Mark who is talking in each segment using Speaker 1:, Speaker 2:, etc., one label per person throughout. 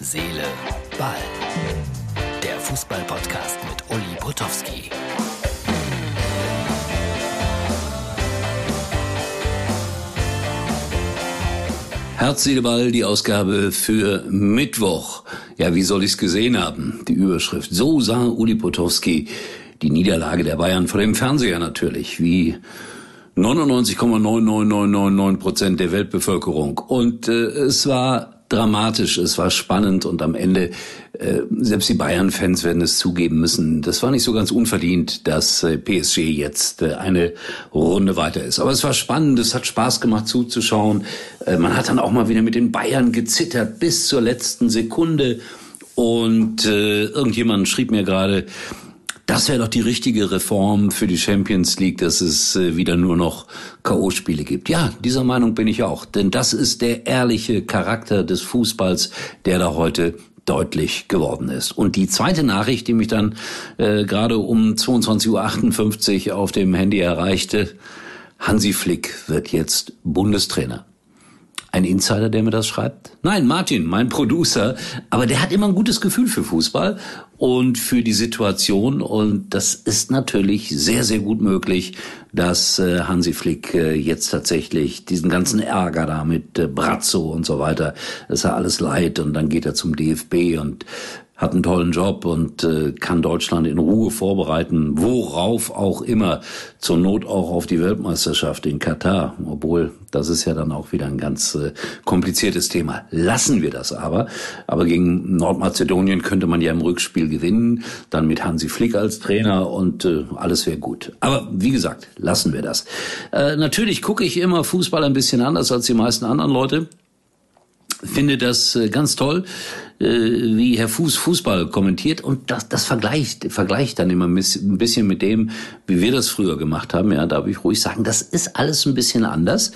Speaker 1: Seele, Ball. Der Fußball-Podcast mit Uli Potowski.
Speaker 2: Herz, Seele, Ball, die Ausgabe für Mittwoch. Ja, wie soll ich es gesehen haben? Die Überschrift. So sah Uli Potowski die Niederlage der Bayern vor dem Fernseher natürlich, wie 99,99999 Prozent der Weltbevölkerung. Und äh, es war dramatisch, es war spannend und am Ende, äh, selbst die Bayern-Fans werden es zugeben müssen, das war nicht so ganz unverdient, dass äh, PSG jetzt äh, eine Runde weiter ist. Aber es war spannend, es hat Spaß gemacht zuzuschauen. Äh, man hat dann auch mal wieder mit den Bayern gezittert bis zur letzten Sekunde. Und äh, irgendjemand schrieb mir gerade, das wäre doch die richtige Reform für die Champions League, dass es äh, wieder nur noch KO-Spiele gibt. Ja, dieser Meinung bin ich auch. Denn das ist der ehrliche Charakter des Fußballs, der da heute deutlich geworden ist. Und die zweite Nachricht, die mich dann äh, gerade um 22.58 Uhr auf dem Handy erreichte, Hansi Flick wird jetzt Bundestrainer. Ein Insider, der mir das schreibt? Nein, Martin, mein Producer. Aber der hat immer ein gutes Gefühl für Fußball und für die Situation. Und das ist natürlich sehr, sehr gut möglich, dass äh, Hansi Flick äh, jetzt tatsächlich diesen ganzen Ärger da mit äh, Brazzo und so weiter, das ist ja alles leid. Und dann geht er zum DFB und hat einen tollen Job und äh, kann Deutschland in Ruhe vorbereiten, worauf auch immer, zur Not auch auf die Weltmeisterschaft in Katar, obwohl das ist ja dann auch wieder ein ganz äh, kompliziertes Thema. Lassen wir das aber, aber gegen Nordmazedonien könnte man ja im Rückspiel gewinnen, dann mit Hansi Flick als Trainer und äh, alles wäre gut. Aber wie gesagt, lassen wir das. Äh, natürlich gucke ich immer Fußball ein bisschen anders als die meisten anderen Leute finde das äh, ganz toll, wie Herr Fuß Fußball kommentiert und das, das vergleicht, vergleicht dann immer ein bisschen mit dem, wie wir das früher gemacht haben. Ja, darf ich ruhig sagen, das ist alles ein bisschen anders.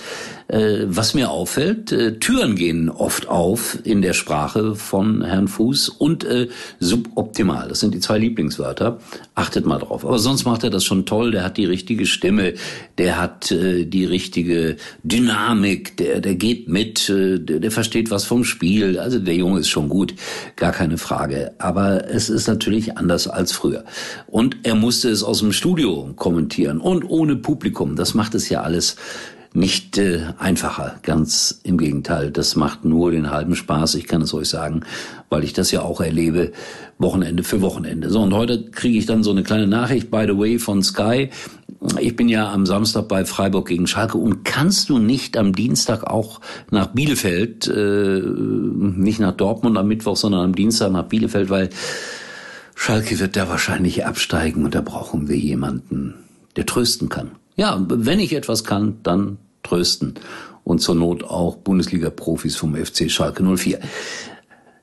Speaker 2: Äh, was mir auffällt, äh, Türen gehen oft auf in der Sprache von Herrn Fuß und äh, suboptimal. Das sind die zwei Lieblingswörter. Achtet mal drauf. Aber sonst macht er das schon toll. Der hat die richtige Stimme, der hat äh, die richtige Dynamik, der, der geht mit, äh, der, der versteht was vom Spiel. Also der Junge ist schon gut, gar keine Frage. Aber es ist natürlich anders als früher. Und er musste es aus dem Studio kommentieren und ohne Publikum. Das macht es ja alles nicht äh, einfacher. Ganz im Gegenteil, das macht nur den halben Spaß. Ich kann es euch sagen, weil ich das ja auch erlebe, Wochenende für Wochenende. So, und heute kriege ich dann so eine kleine Nachricht, by the way, von Sky. Ich bin ja am Samstag bei Freiburg gegen Schalke und kannst du nicht am Dienstag auch nach Bielefeld, äh, nicht nach Dortmund am Mittwoch, sondern am Dienstag nach Bielefeld, weil Schalke wird da wahrscheinlich absteigen und da brauchen wir jemanden, der trösten kann. Ja, wenn ich etwas kann, dann trösten. Und zur Not auch Bundesliga-Profis vom FC Schalke 04.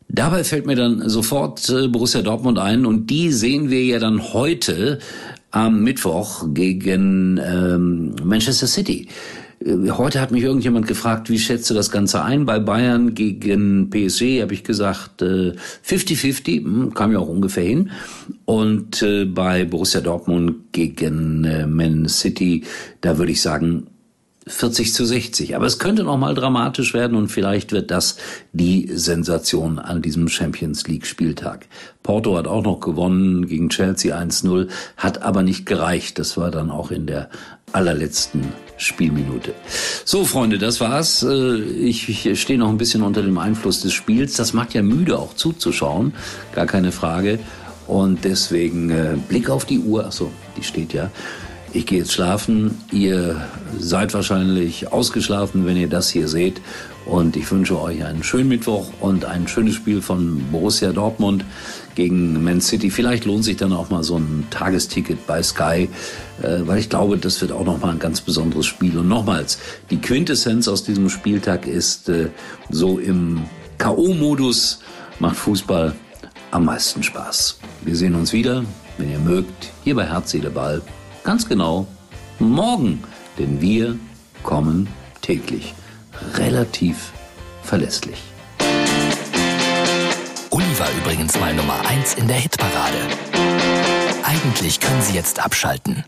Speaker 2: Dabei fällt mir dann sofort äh, Borussia Dortmund ein und die sehen wir ja dann heute am Mittwoch gegen ähm, Manchester City. Äh, heute hat mich irgendjemand gefragt, wie schätzt du das Ganze ein? Bei Bayern gegen PSG habe ich gesagt 50-50, äh, hm, kam ja auch ungefähr hin. Und äh, bei Borussia Dortmund gegen Man City, da würde ich sagen 40 zu 60. Aber es könnte noch mal dramatisch werden und vielleicht wird das die Sensation an diesem Champions League Spieltag. Porto hat auch noch gewonnen gegen Chelsea 1-0, hat aber nicht gereicht. Das war dann auch in der allerletzten Spielminute. So, Freunde, das war's. Äh, ich, stehe noch ein bisschen unter dem Einfluss des Spiels. Das macht ja müde, auch zuzuschauen. Gar keine Frage. Und deswegen äh, Blick auf die Uhr. Achso, die steht ja. Ich gehe jetzt schlafen. Ihr seid wahrscheinlich ausgeschlafen, wenn ihr das hier seht. Und ich wünsche euch einen schönen Mittwoch und ein schönes Spiel von Borussia Dortmund gegen Man City. Vielleicht lohnt sich dann auch mal so ein Tagesticket bei Sky, äh, weil ich glaube, das wird auch noch mal ein ganz besonderes Spiel. Und nochmals, die Quintessenz aus diesem Spieltag ist äh, so im K.O.-Modus macht Fußball am meisten Spaß. Wir sehen uns wieder, wenn ihr mögt, hier bei Herz, Seele, Ball. Ganz genau morgen, denn wir kommen täglich. Relativ verlässlich.
Speaker 1: Uli war übrigens mal Nummer 1 in der Hitparade. Eigentlich können Sie jetzt abschalten.